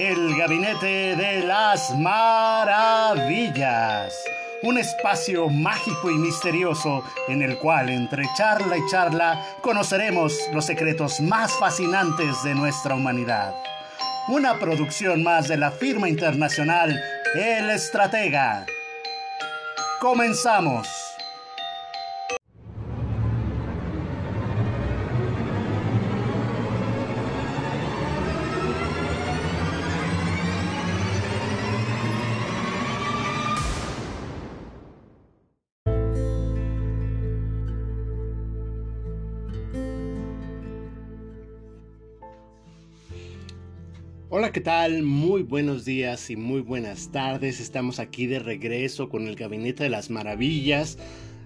el Gabinete de las Maravillas. Un espacio mágico y misterioso en el cual entre charla y charla conoceremos los secretos más fascinantes de nuestra humanidad. Una producción más de la firma internacional El Estratega. Comenzamos. Hola, ¿qué tal? Muy buenos días y muy buenas tardes. Estamos aquí de regreso con el Gabinete de las Maravillas.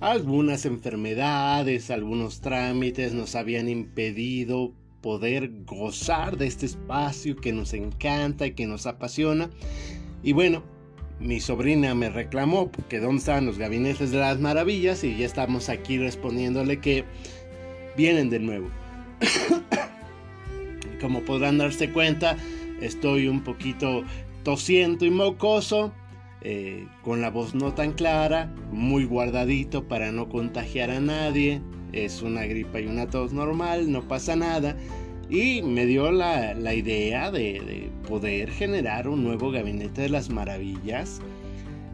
Algunas enfermedades, algunos trámites nos habían impedido poder gozar de este espacio que nos encanta y que nos apasiona. Y bueno, mi sobrina me reclamó que dónde están los gabinetes de las maravillas y ya estamos aquí respondiéndole que vienen de nuevo. Como podrán darse cuenta, Estoy un poquito tosiento y mocoso, eh, con la voz no tan clara, muy guardadito para no contagiar a nadie. Es una gripa y una tos normal, no pasa nada. Y me dio la, idea de, de, poder generar un nuevo gabinete de las maravillas.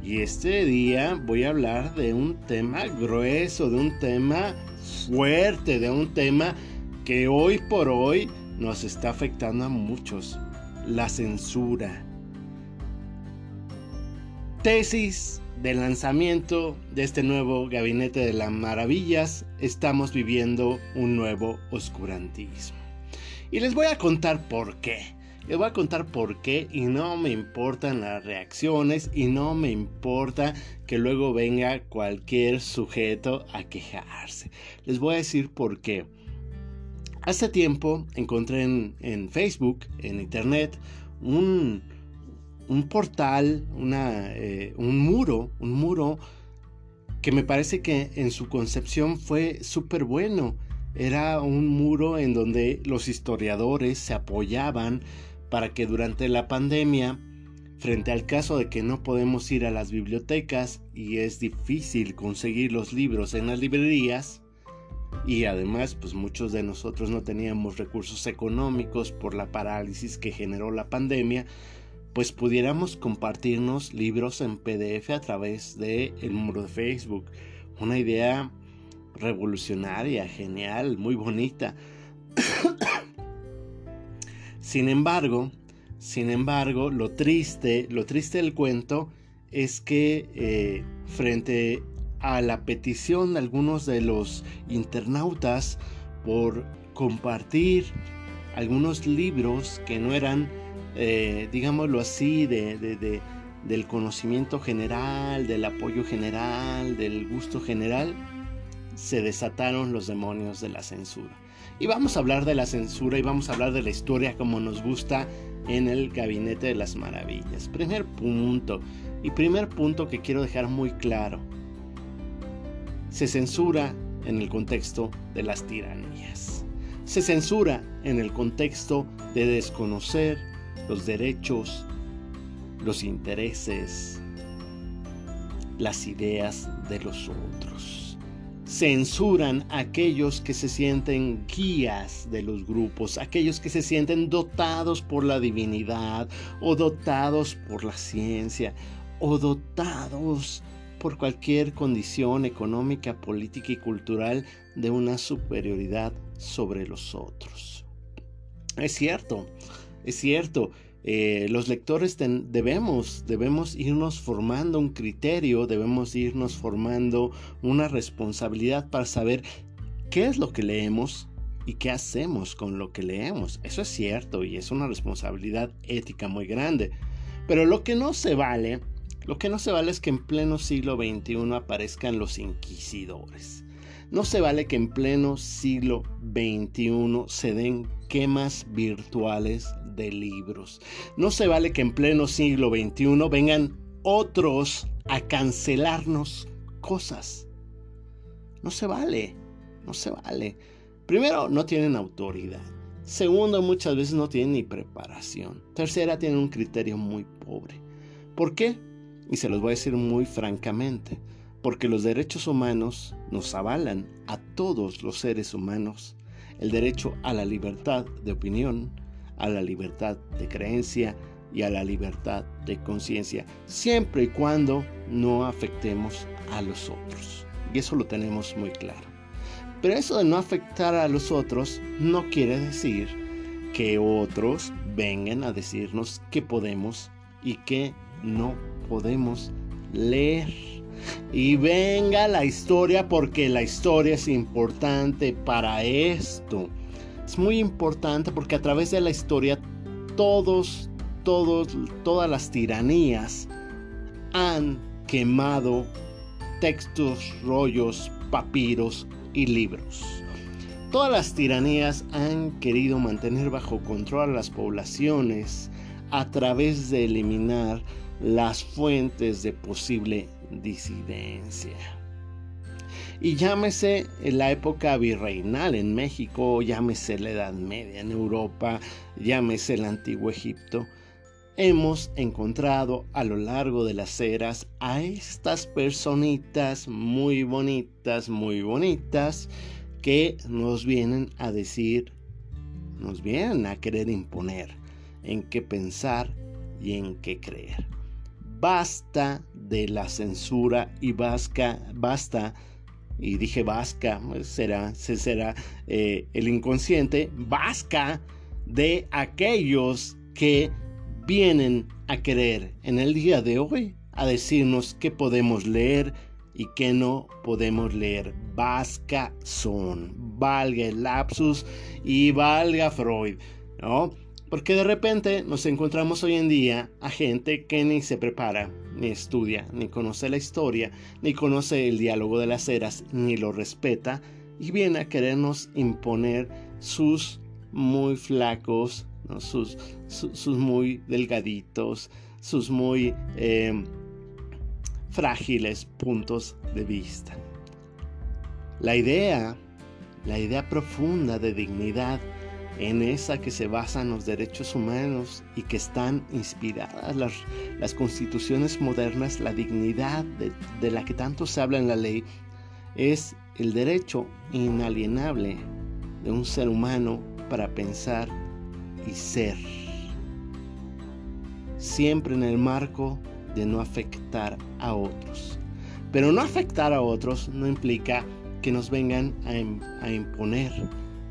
Y este día voy a hablar de un tema grueso, de un tema fuerte, de un tema que hoy por hoy nos está afectando a muchos la censura. Tesis de lanzamiento de este nuevo gabinete de las maravillas, estamos viviendo un nuevo oscurantismo. Y les voy a contar por qué. Les voy a contar por qué y no me importan las reacciones y no me importa que luego venga cualquier sujeto a quejarse. Les voy a decir por qué. Hace tiempo encontré en, Facebook, en Internet, un, portal, eh, un muro, un muro que me parece que en su concepción fue súper bueno. Era un muro en donde los historiadores se apoyaban para que durante la pandemia, frente al caso de que no podemos ir a las bibliotecas y es difícil conseguir los libros en las librerías, y además pues muchos de nosotros no teníamos recursos económicos por la parálisis que generó la pandemia, pues pudiéramos compartirnos libros en PDF a través de el muro de Facebook. Una idea revolucionaria, genial, muy bonita. sin embargo, sin embargo, lo triste, lo triste del cuento es que eh, frente a la petición de algunos de los internautas por compartir algunos libros que no eran, eh, digámoslo así, de, del conocimiento general, del apoyo general, del gusto general, se desataron los demonios de la censura. Y vamos a hablar de la censura y vamos a hablar de la historia como nos gusta en el Gabinete de las Maravillas. Primer punto, y primer punto que quiero dejar muy claro se censura en el contexto de las tiranías. Se censura en el contexto de desconocer los derechos, los intereses, las ideas de los otros. Censuran a aquellos que se sienten guías de los grupos, aquellos que se sienten dotados por la divinidad o dotados por la ciencia o dotados por cualquier condición económica, política y cultural de una superioridad sobre los otros. Es cierto, es cierto. Eh, los lectores debemos, debemos irnos formando un criterio, debemos irnos formando una responsabilidad para saber qué es lo que leemos y qué hacemos con lo que leemos. Eso es cierto y es una responsabilidad ética muy grande. Pero lo que no se vale lo que no se vale es que en pleno siglo XXI aparezcan los inquisidores. No se vale que en pleno siglo XXI se den quemas virtuales de libros. No se vale que en pleno siglo XXI vengan otros a cancelarnos cosas. No se vale, no se vale. Primero, no tienen autoridad. Segundo, muchas veces no tienen ni preparación. Tercera, tienen un criterio muy pobre. ¿Por qué? Y se los voy a decir muy francamente. Porque los derechos humanos nos avalan a todos los seres humanos el derecho a la libertad de opinión, a la libertad de creencia y a la libertad de conciencia, siempre y cuando no afectemos a los otros. Y eso lo tenemos muy claro. Pero eso de no afectar a los otros no quiere decir que otros vengan a decirnos qué podemos y qué no podemos leer. Y venga la historia porque la historia es importante para esto. Es muy importante porque a través de la historia todos, todos, todas las tiranías han quemado textos, rollos, papiros y libros. Todas las tiranías han querido mantener bajo control a las poblaciones a través de eliminar las fuentes de posible disidencia. Y llámese la época virreinal en México, llámese la Edad Media en Europa, llámese el Antiguo Egipto, hemos encontrado a lo largo de las eras a estas personitas muy bonitas, muy bonitas, que nos vienen a decir, nos vienen a querer imponer en qué pensar y en qué creer. Basta de la censura y basta y dije vasca, pues será, será eh, el inconsciente, vasca de aquellos que vienen a querer en el día de hoy a decirnos qué podemos leer y qué no podemos leer. Vasca son, valga el lapsus y valga Freud, ¿no? Porque de repente nos encontramos hoy en día a gente que ni se prepara, ni estudia, ni conoce la historia, ni conoce el diálogo de las eras, ni lo respeta, y viene a querernos imponer sus muy flacos, sus, sus, muy delgaditos, sus muy eh, frágiles puntos de vista. La idea, la idea profunda de dignidad en esa que se basan los derechos humanos y que están inspiradas las, constituciones modernas, la dignidad de, la que tanto se habla en la ley, es el derecho inalienable de un ser humano para pensar y ser. Siempre en el marco de no afectar a otros. Pero no afectar a otros no implica que nos vengan a, a imponer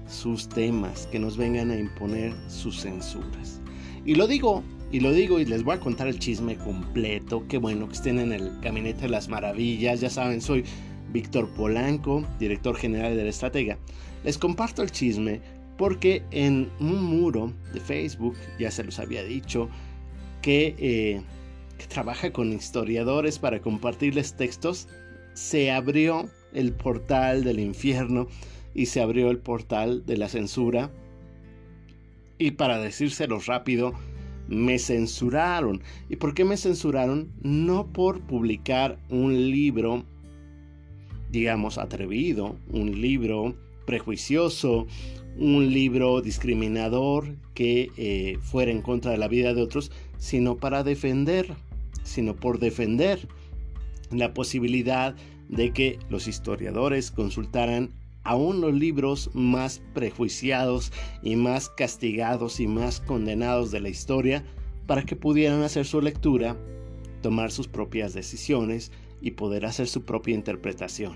sus temas, que nos vengan a imponer sus censuras. Y lo digo, y lo digo y les voy a contar el chisme completo. Qué bueno que estén en el Gabinete de las Maravillas. Ya saben, soy Víctor Polanco, director general de la Estratega. Les comparto el chisme porque en un muro de Facebook, ya se los había dicho, que, eh, que trabaja con historiadores para compartirles textos, se abrió el portal del infierno y se abrió el portal de la censura. Y para decírselo rápido, me censuraron. ¿Y por qué me censuraron? No por publicar un libro, digamos, atrevido, un libro prejuicioso, un libro discriminador que eh, fuera en contra de la vida de otros, sino para defender, sino por defender la posibilidad de que los historiadores consultaran aún los libros más prejuiciados y más castigados y más condenados de la historia para que pudieran hacer su lectura, tomar sus propias decisiones y poder hacer su propia interpretación.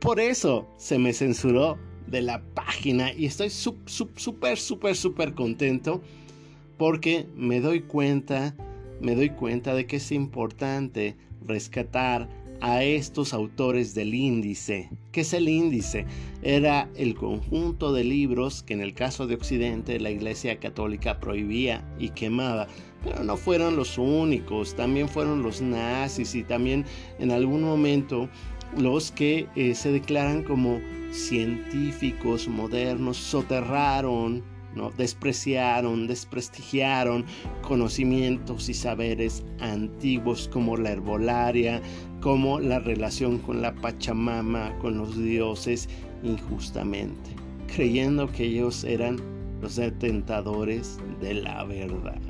Por eso se me censuró de la página y estoy súper, súper, súper contento porque me doy cuenta, me doy cuenta de que es importante rescatar a estos autores del índice. ¿Qué es el índice? Era el conjunto de libros que en el caso de Occidente la Iglesia Católica prohibía y quemaba. Pero no fueron los únicos, también fueron los nazis y también en algún momento los que eh, se declaran como científicos modernos soterraron, ¿no? despreciaron, desprestigiaron conocimientos y saberes antiguos como la herbolaria, como la relación con la Pachamama, con los dioses, injustamente, creyendo que ellos eran los detentadores de la verdad.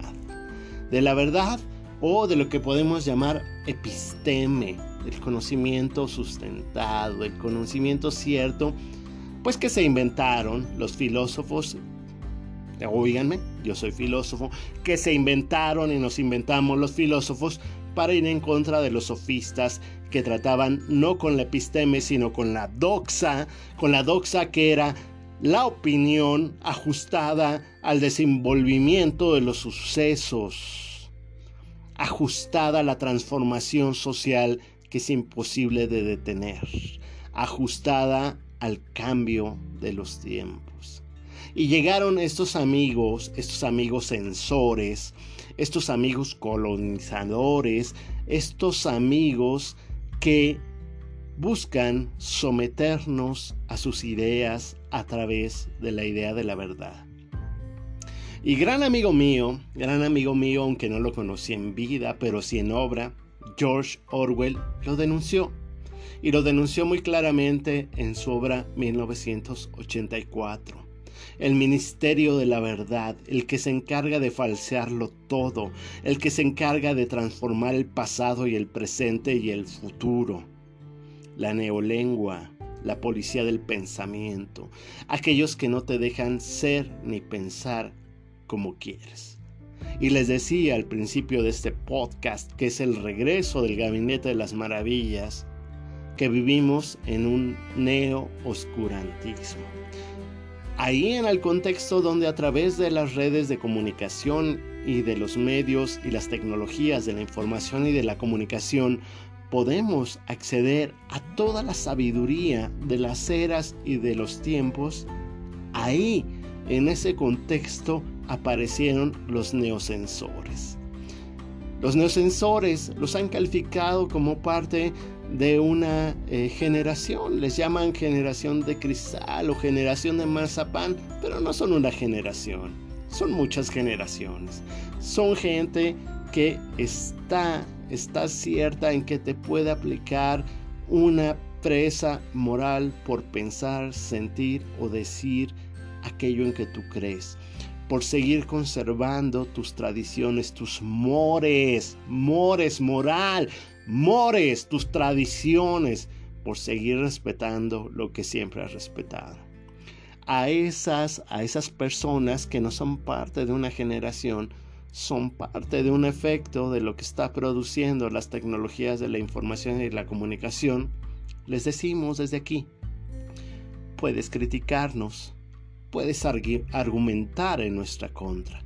De la verdad o de lo que podemos llamar episteme, el conocimiento sustentado, el conocimiento cierto, pues que se inventaron los filósofos, oíganme, yo soy filósofo, que se inventaron y nos inventamos los filósofos para ir en contra de los sofistas que trataban no con la episteme, sino con la doxa, con la doxa que era la opinión ajustada al desenvolvimiento de los sucesos, ajustada a la transformación social que es imposible de detener, ajustada al cambio de los tiempos. Y llegaron estos amigos, estos amigos sensores, estos amigos colonizadores, estos amigos que buscan someternos a sus ideas a través de la idea de la verdad. Y gran amigo mío, gran amigo mío, aunque no lo conocí en vida, pero sí en obra, George Orwell lo denunció. Y lo denunció muy claramente en su obra 1984 el ministerio de la verdad, el que se encarga de falsearlo todo, el que se encarga de transformar el pasado y el presente y el futuro. La neolengua, la policía del pensamiento, aquellos que no te dejan ser ni pensar como quieres. Y les decía al principio de este podcast que es el regreso del gabinete de las maravillas, que vivimos en un neo-oscurantismo ahí en el contexto donde a través de las redes de comunicación y de los medios y las tecnologías de la información y de la comunicación podemos acceder a toda la sabiduría de las eras y de los tiempos, ahí en ese contexto aparecieron los neosensores. Los neosensores los han calificado como parte de una eh, generación. Les llaman generación de cristal o generación de marzapán, pero no son una generación. Son muchas generaciones. Son gente que está, está cierta en que te puede aplicar una presa moral por pensar, sentir o decir aquello en que tú crees por seguir conservando tus tradiciones, tus mores, mores, moral, mores, tus tradiciones, por seguir respetando lo que siempre has respetado. A esas, a esas personas que no son parte de una generación, son parte de un efecto de lo que está produciendo las tecnologías de la información y la comunicación, les decimos desde aquí, puedes criticarnos, puedes argumentar en nuestra contra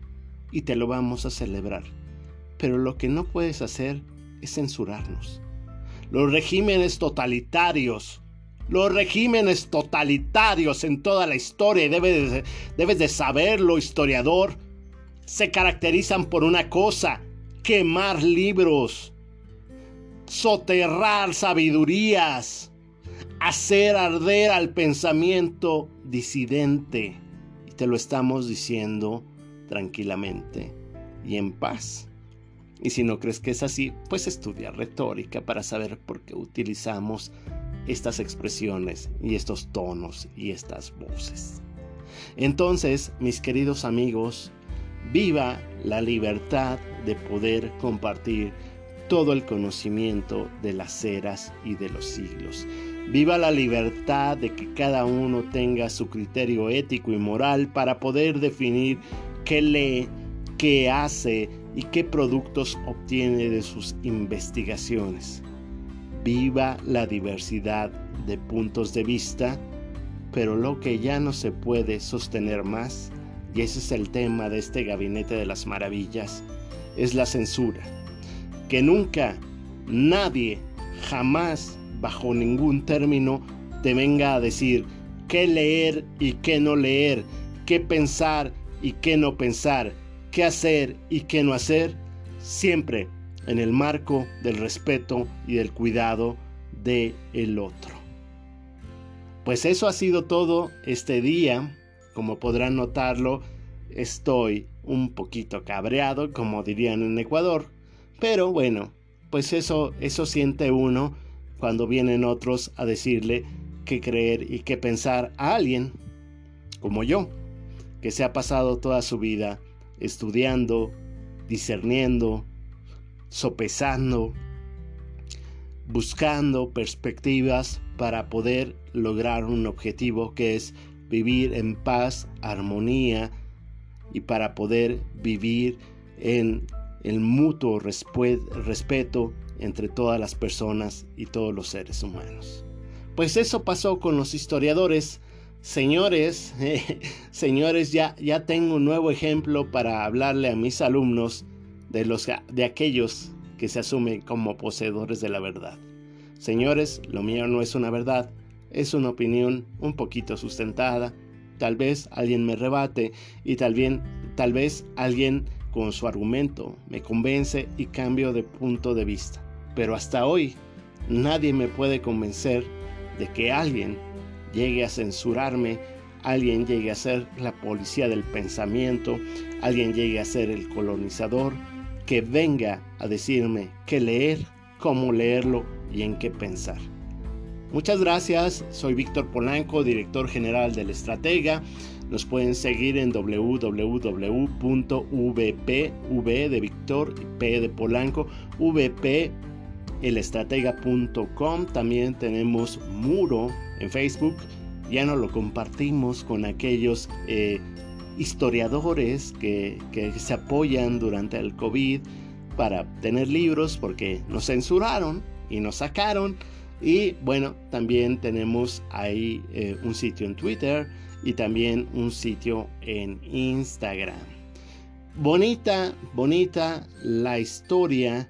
y te lo vamos a celebrar. Pero lo que no puedes hacer es censurarnos. Los regímenes totalitarios, los regímenes totalitarios en toda la historia, y debes de, debes de saberlo, historiador, se caracterizan por una cosa, quemar libros, soterrar sabidurías, hacer arder al pensamiento disidente. Y te lo estamos diciendo tranquilamente y en paz. Y si no crees que es así, pues estudia retórica para saber por qué utilizamos estas expresiones y estos tonos y estas voces. Entonces, mis queridos amigos, viva la libertad de poder compartir todo el conocimiento de las eras y de los siglos. Viva la libertad de que cada uno tenga su criterio ético y moral para poder definir qué lee, qué hace y qué productos obtiene de sus investigaciones. Viva la diversidad de puntos de vista, pero lo que ya no se puede sostener más, y ese es el tema de este gabinete de las maravillas, es la censura. Que nunca, nadie, jamás bajo ningún término te venga a decir qué leer y qué no leer, qué pensar y qué no pensar, qué hacer y qué no hacer, siempre en el marco del respeto y del cuidado de el otro. Pues eso ha sido todo este día. Como podrán notarlo, estoy un poquito cabreado, como dirían en Ecuador, pero bueno, pues eso eso siente uno cuando vienen otros a decirle qué creer y qué pensar a alguien como yo. que se ha pasado toda su vida estudiando, discerniendo, sopesando, buscando perspectivas para poder lograr un objetivo que es vivir en paz, armonía y para poder vivir en el mutuo respeto entre todas las personas y todos los seres humanos. Pues eso pasó con los historiadores. Señores, señores, ya, ya tengo un nuevo ejemplo para hablarle a mis alumnos de, los, de aquellos que se asumen como poseedores de la verdad. Señores, lo mío no es una verdad, es una opinión un poquito sustentada. Tal vez alguien me rebate y tal, bien, tal vez alguien con su argumento me convence y cambio de punto de vista. Pero hasta hoy nadie me puede convencer de que alguien llegue a censurarme, alguien llegue a ser la policía del pensamiento, alguien llegue a ser el colonizador, que venga a decirme qué leer, cómo leerlo y en qué pensar. Muchas gracias, soy Víctor Polanco, director general del Estratega. Nos pueden seguir en www.vp, v de Víctor, P de Polanco, vplestratega.com. También tenemos Muro en Facebook. Ya no lo compartimos con aquellos eh, historiadores que, que se apoyan durante el COVID para tener libros porque nos censuraron y nos sacaron. Y bueno, también tenemos ahí eh, un sitio en Twitter y también un sitio en Instagram. Bonita, bonita la historia,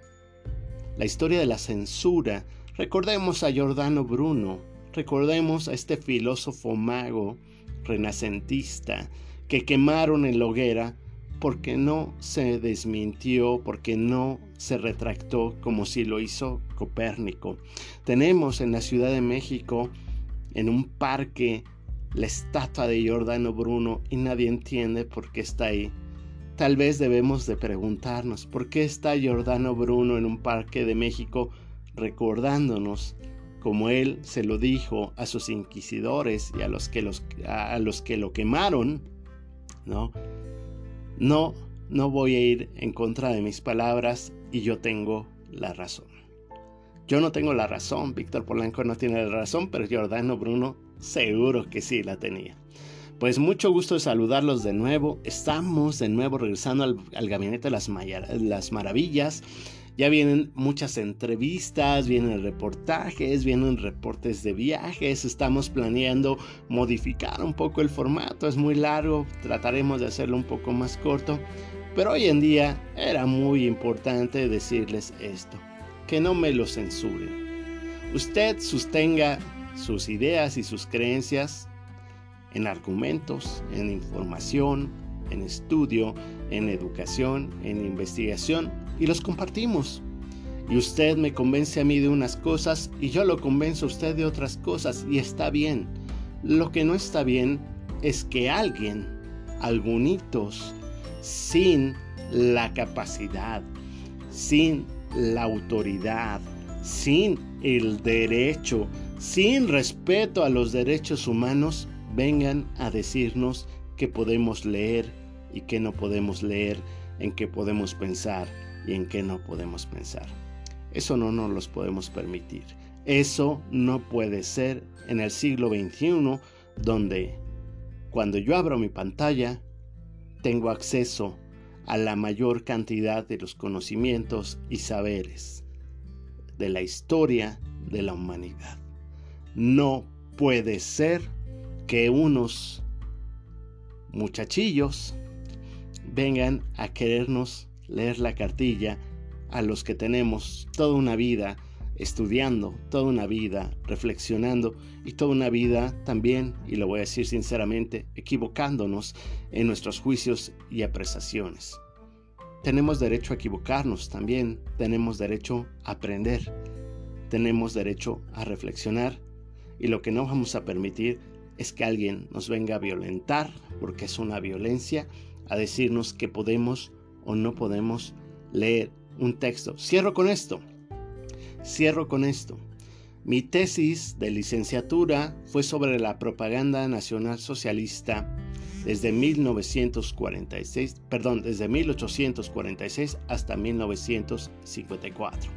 la historia de la censura. Recordemos a Giordano Bruno, recordemos a este filósofo mago renacentista que quemaron en la hoguera porque no se desmintió, porque no se retractó como si lo hizo Copérnico. Tenemos en la Ciudad de México, en un parque, la estatua de Giordano Bruno y nadie entiende por qué está ahí. Tal vez debemos de preguntarnos por qué está Giordano Bruno en un parque de México recordándonos como él se lo dijo a sus inquisidores y a los que, los, a los que lo quemaron, ¿no? No, no voy a ir en contra de mis palabras y yo tengo la razón. Yo no tengo la razón, Víctor Polanco no tiene la razón, pero Giordano Bruno seguro que sí la tenía. Pues mucho gusto de saludarlos de nuevo. Estamos de nuevo regresando al, gabinete de las, las maravillas. Ya vienen muchas entrevistas, vienen reportajes, vienen reportes de viajes. Estamos planeando modificar un poco el formato. Es muy largo, trataremos de hacerlo un poco más corto. Pero hoy en día era muy importante decirles esto, que no me lo censuren. Usted sostenga sus ideas y sus creencias en argumentos, en información, en estudio, en educación, en investigación y los compartimos. Y usted me convence a mí de unas cosas y yo lo convenzo a usted de otras cosas y está bien. Lo que no está bien es que alguien, algunitos, sin la capacidad, sin la autoridad, sin el derecho, sin respeto a los derechos humanos, vengan a decirnos que podemos leer y que no podemos leer, en qué podemos pensar y en qué no podemos pensar. Eso no nos los podemos permitir. Eso no puede ser en el siglo XXI donde cuando yo abro mi pantalla tengo acceso a la mayor cantidad de los conocimientos y saberes de la historia de la humanidad. No puede ser que unos muchachillos vengan a querernos leer la cartilla a los que tenemos toda una vida estudiando, toda una vida reflexionando y toda una vida también, y lo voy a decir sinceramente, equivocándonos en nuestros juicios y apreciaciones. Tenemos derecho a equivocarnos también, tenemos derecho a aprender, tenemos derecho a reflexionar y lo que no vamos a permitir es que alguien nos venga a violentar, porque es una violencia, a decirnos que podemos o no podemos leer un texto. Cierro con esto. Cierro con esto. Mi tesis de licenciatura fue sobre la propaganda nacional socialista desde 1946, perdón, desde 1846 hasta 1954.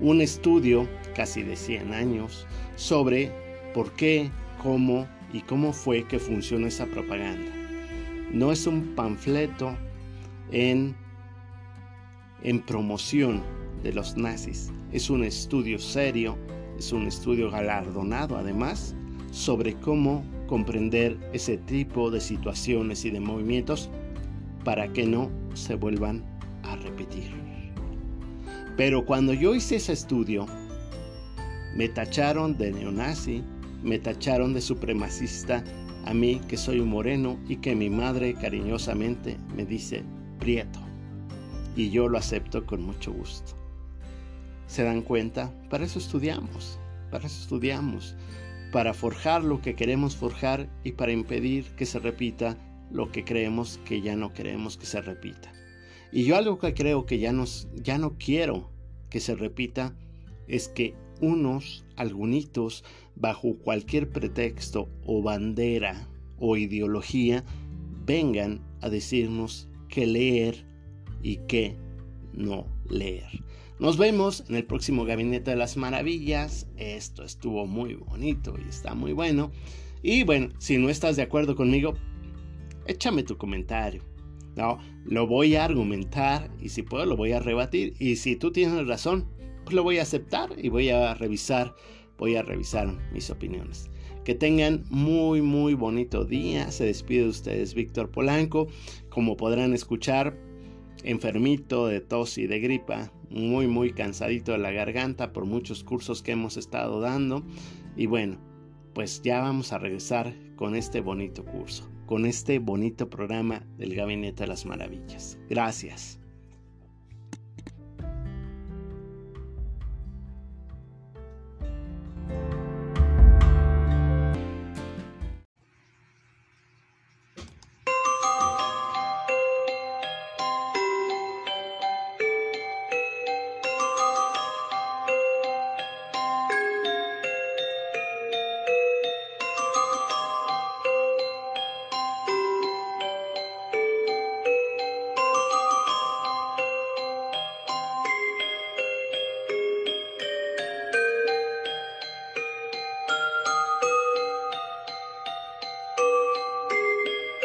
Un estudio casi de 100 años sobre por qué, cómo y cómo fue que funciona esa propaganda. No es un panfleto en, en promoción de los nazis, es un estudio serio, es un estudio galardonado además sobre cómo comprender ese tipo de situaciones y de movimientos para que no se vuelvan a repetir. Pero cuando yo hice ese estudio, me tacharon de neonazi, me tacharon de supremacista a mí que soy un moreno y que mi madre cariñosamente me dice prieto. Y yo lo acepto con mucho gusto. ¿Se dan cuenta? Para eso estudiamos, para eso estudiamos para forjar lo que queremos forjar y para impedir que se repita lo que creemos que ya no queremos que se repita. Y yo algo que creo que ya, nos, ya no quiero que se repita es que unos, algunitos, bajo cualquier pretexto o bandera o ideología, vengan a decirnos qué leer y qué no leer. Nos vemos en el próximo Gabinete de las Maravillas. Esto estuvo muy bonito y está muy bueno. Y bueno, si no estás de acuerdo conmigo, échame tu comentario. No, lo voy a argumentar y si puedo lo voy a rebatir. Y si tú tienes razón, pues lo voy a aceptar y voy a revisar, voy a revisar mis opiniones. Que tengan muy muy bonito día. Se despide de ustedes Víctor Polanco. Como podrán escuchar, enfermito de tos y de gripa, muy muy cansadito de la garganta por muchos cursos que hemos estado dando y bueno, pues ya vamos a regresar con este bonito curso, con este bonito programa del Gabinete de las Maravillas. Gracias.